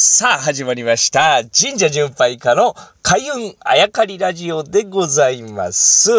さあ、始まりました。神社巡拝家の開運あやかりラジオでございます。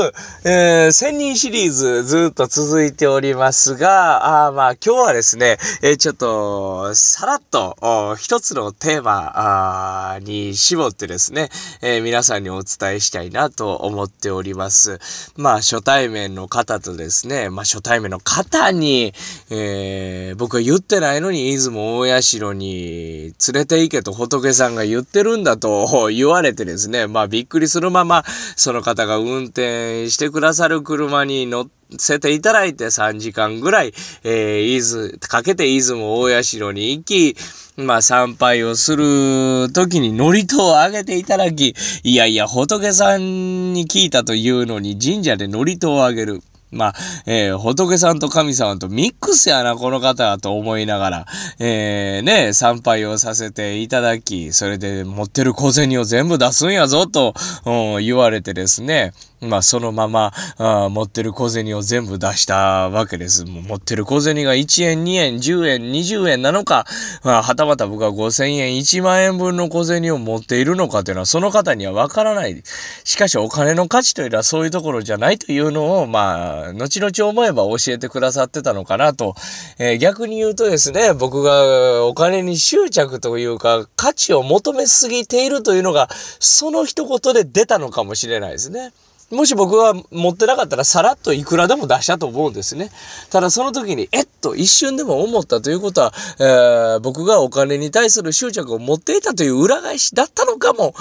えー、千人シリーズずっと続いておりますが、あまあ今日はですね、えーちょっと、さらっと、一つのテーマに絞ってですね、えー皆さんにお伝えしたいなと思っております。まあ初対面の方とですね、まあ初対面の方に、えー僕は言ってないのに出雲大社に連れて行けと仏さんが言ってるんだと言われてですね、ですねまあびっくりするまま、その方が運転してくださる車に乗せていただいて3時間ぐらい、えー、出かけて出雲大社に行き、まあ参拝をする時に祝詞をあげていただき、いやいや仏さんに聞いたというのに神社で祝詞をあげる。まあ、えー仏さんと神様とミックスやな、この方はと思いながら、えーね、参拝をさせていただき、それで持ってる小銭を全部出すんやぞと、うん言われてですね、まあ、そのまま、あ持ってる小銭を全部出したわけです。持ってる小銭が1円、2円、10円、20円なのか、まあ、はたまた僕は5000円、1万円分の小銭を持っているのかというのは、その方にはわからない。しかし、お金の価値というのはそういうところじゃないというのを、まあ、後々思えば教えてくださってたのかなと。えー逆に言うとですね、僕がお金に執着というか、価値を求めすぎているというのが、その一言で出たのかもしれないですね。もし僕が持ってなかったらさらっといくらでも出したと思うんですね。ただその時に、えっと一瞬でも思ったということは、えー僕がお金に対する執着を持っていたという裏返しだったのかも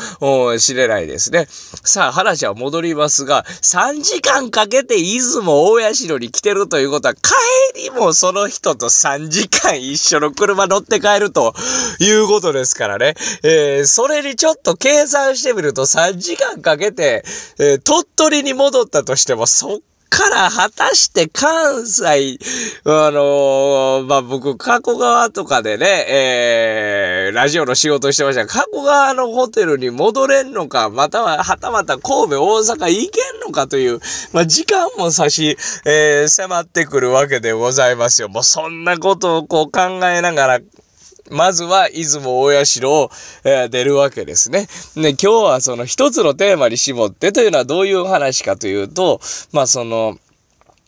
しれないですね。さあ話は戻りますが、3時間かけて出雲大社に来てるということは、帰りもその人と3時間一緒の車乗って帰るということですからね。えーそれにちょっと計算してみると3時間かけて、えー鳥取に戻ったとしても、そっから果たして関西、あのーまあ、僕、加古川とかでね、えー、ラジオの仕事してましたが、加古川のホテルに戻れんのか、または、はたまた神戸、大阪行けんのかという、まあ、時間も差し、えー迫ってくるわけでございますよ。もうそんなことをこう考えながら、まずは、出雲大社を、えー出るわけですね。で、今日はその一つのテーマに絞ってというのはどういう話かというと、まあその、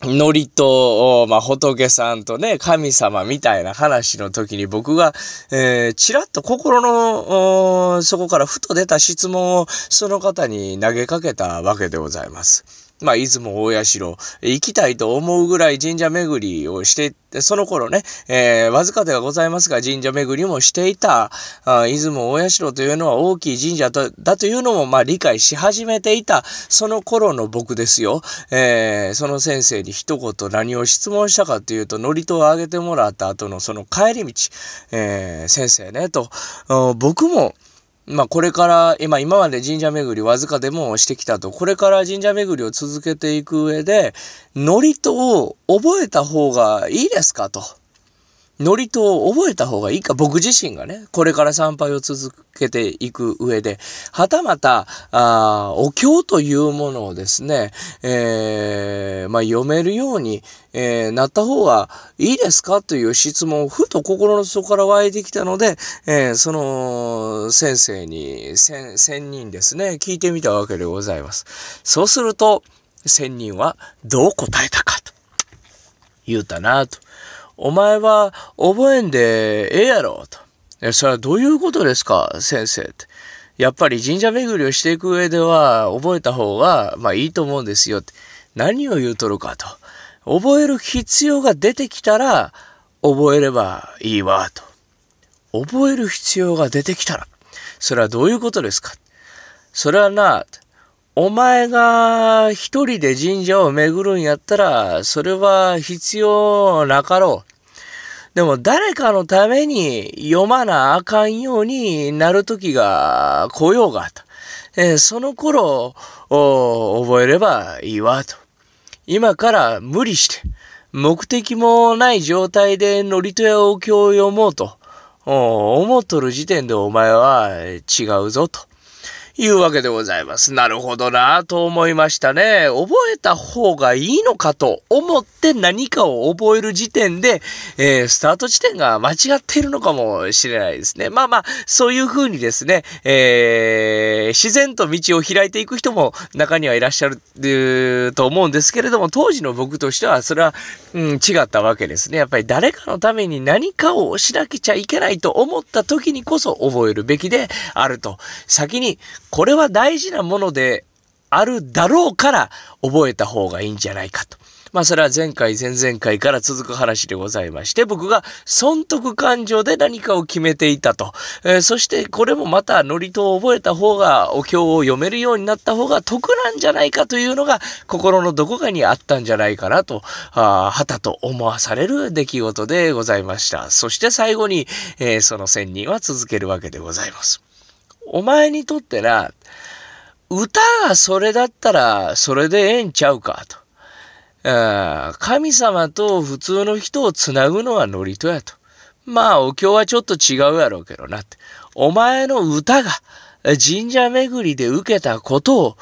ノリと、まあ、仏さんとね、神様みたいな話の時に僕が、えー、ちらっと心の、おそこからふと出た質問をその方に投げかけたわけでございます。まあ、出雲大社、行きたいと思うぐらい神社巡りをして、その頃ね、えーわずかではございますが、神社巡りもしていた、あ出雲大社というのは大きい神社とだというのも、まあ、理解し始めていた、その頃の僕ですよ。えーその先生に一言何を質問したかというと、祝詞をあげてもらった後のその帰り道、えー先生ね、と、僕も、まあこれから、今、今まで神社巡りわずかでもしてきたと、これから神社巡りを続けていく上で、祝詞を覚えた方がいいですかと。祝詞を覚えた方がいいか、僕自身がね、これから参拝を続けていく上で、はたまた、あお経というものをですね、えーまあ、読めるように、えーなった方がいいですかという質問をふと心の底から湧いてきたので、えーその先生に、千、千人ですね、聞いてみたわけでございます。そうすると、千人はどう答えたかと。言うたなと。お前は覚えんでええやろと。それはどういうことですか先生って。やっぱり神社巡りをしていく上では覚えた方がまあいいと思うんですよ。何を言うとるかと。覚える必要が出てきたら覚えればいいわと。覚える必要が出てきたら。それはどういうことですかそれはな、お前が一人で神社を巡るんやったら、それは必要なかろう。でも誰かのために読まなあかんようになる時が来ようがと。えーその頃、お覚えればいいわと。今から無理して、目的もない状態で祝詞やお経を読もうと、思っとる時点でお前は違うぞと。いうわけでございます。なるほどなと思いましたね。覚えた方がいいのかと思って何かを覚える時点で、えー、スタート地点が間違っているのかもしれないですね。まあまあ、そういう風にですね、えー、自然と道を開いていく人も中にはいらっしゃると思うんですけれども、当時の僕としてはそれは、うん、違ったわけですね。やっぱり誰かのために何かをしなきゃいけないと思った時にこそ覚えるべきであると。先にこれは大事なものであるだろうから覚えた方がいいんじゃないかと。まあそれは前回前々回から続く話でございまして、僕が損得感情で何かを決めていたと。えー、そしてこれもまたノリとを覚えた方がお経を読めるようになった方が得なんじゃないかというのが心のどこかにあったんじゃないかなと、あはたと思わされる出来事でございました。そして最後に、えー、その仙人は続けるわけでございます。お前にとってな、歌がそれだったらそれでええんちゃうかと。神様と普通の人をつなぐのはノリとやと。まあ、お経はちょっと違うやろうけどなって。お前の歌が神社巡りで受けたこと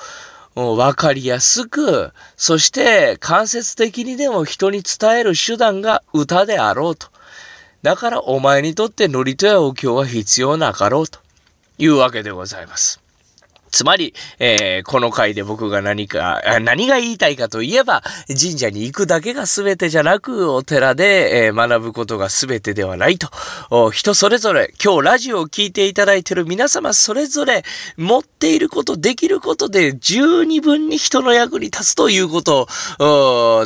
をわかりやすく、そして間接的にでも人に伝える手段が歌であろうと。だからお前にとってノリとやお経は必要なかろうというわけでございます。つまり、えー、この回で僕が何か、何が言いたいかといえば、神社に行くだけが全てじゃなく、お寺で、えー、学ぶことが全てではないと。人それぞれ、今日ラジオを聴いていただいている皆様それぞれ、持っていること、できることで、十二分に人の役に立つということ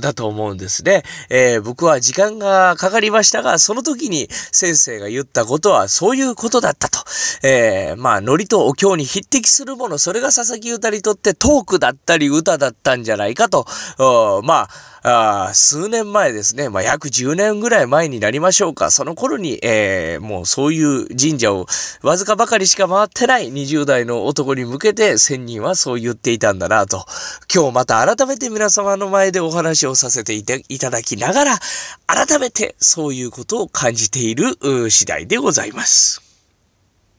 だと思うんですね。えー、僕は時間がかかりましたが、その時に先生が言ったことはそういうことだったと。え、まあ、ノリとお経に匹敵するものそれが佐々木歌にとってトークだったり歌だったんじゃないかと、まあ、あ数年前ですね、まあ、約10年ぐらい前になりましょうか。その頃に、えー、もうそういう神社をわずかばかりしか回ってない20代の男に向けて仙人はそう言っていたんだなと。今日また改めて皆様の前でお話をさせていただきながら、改めてそういうことを感じている次第でございます。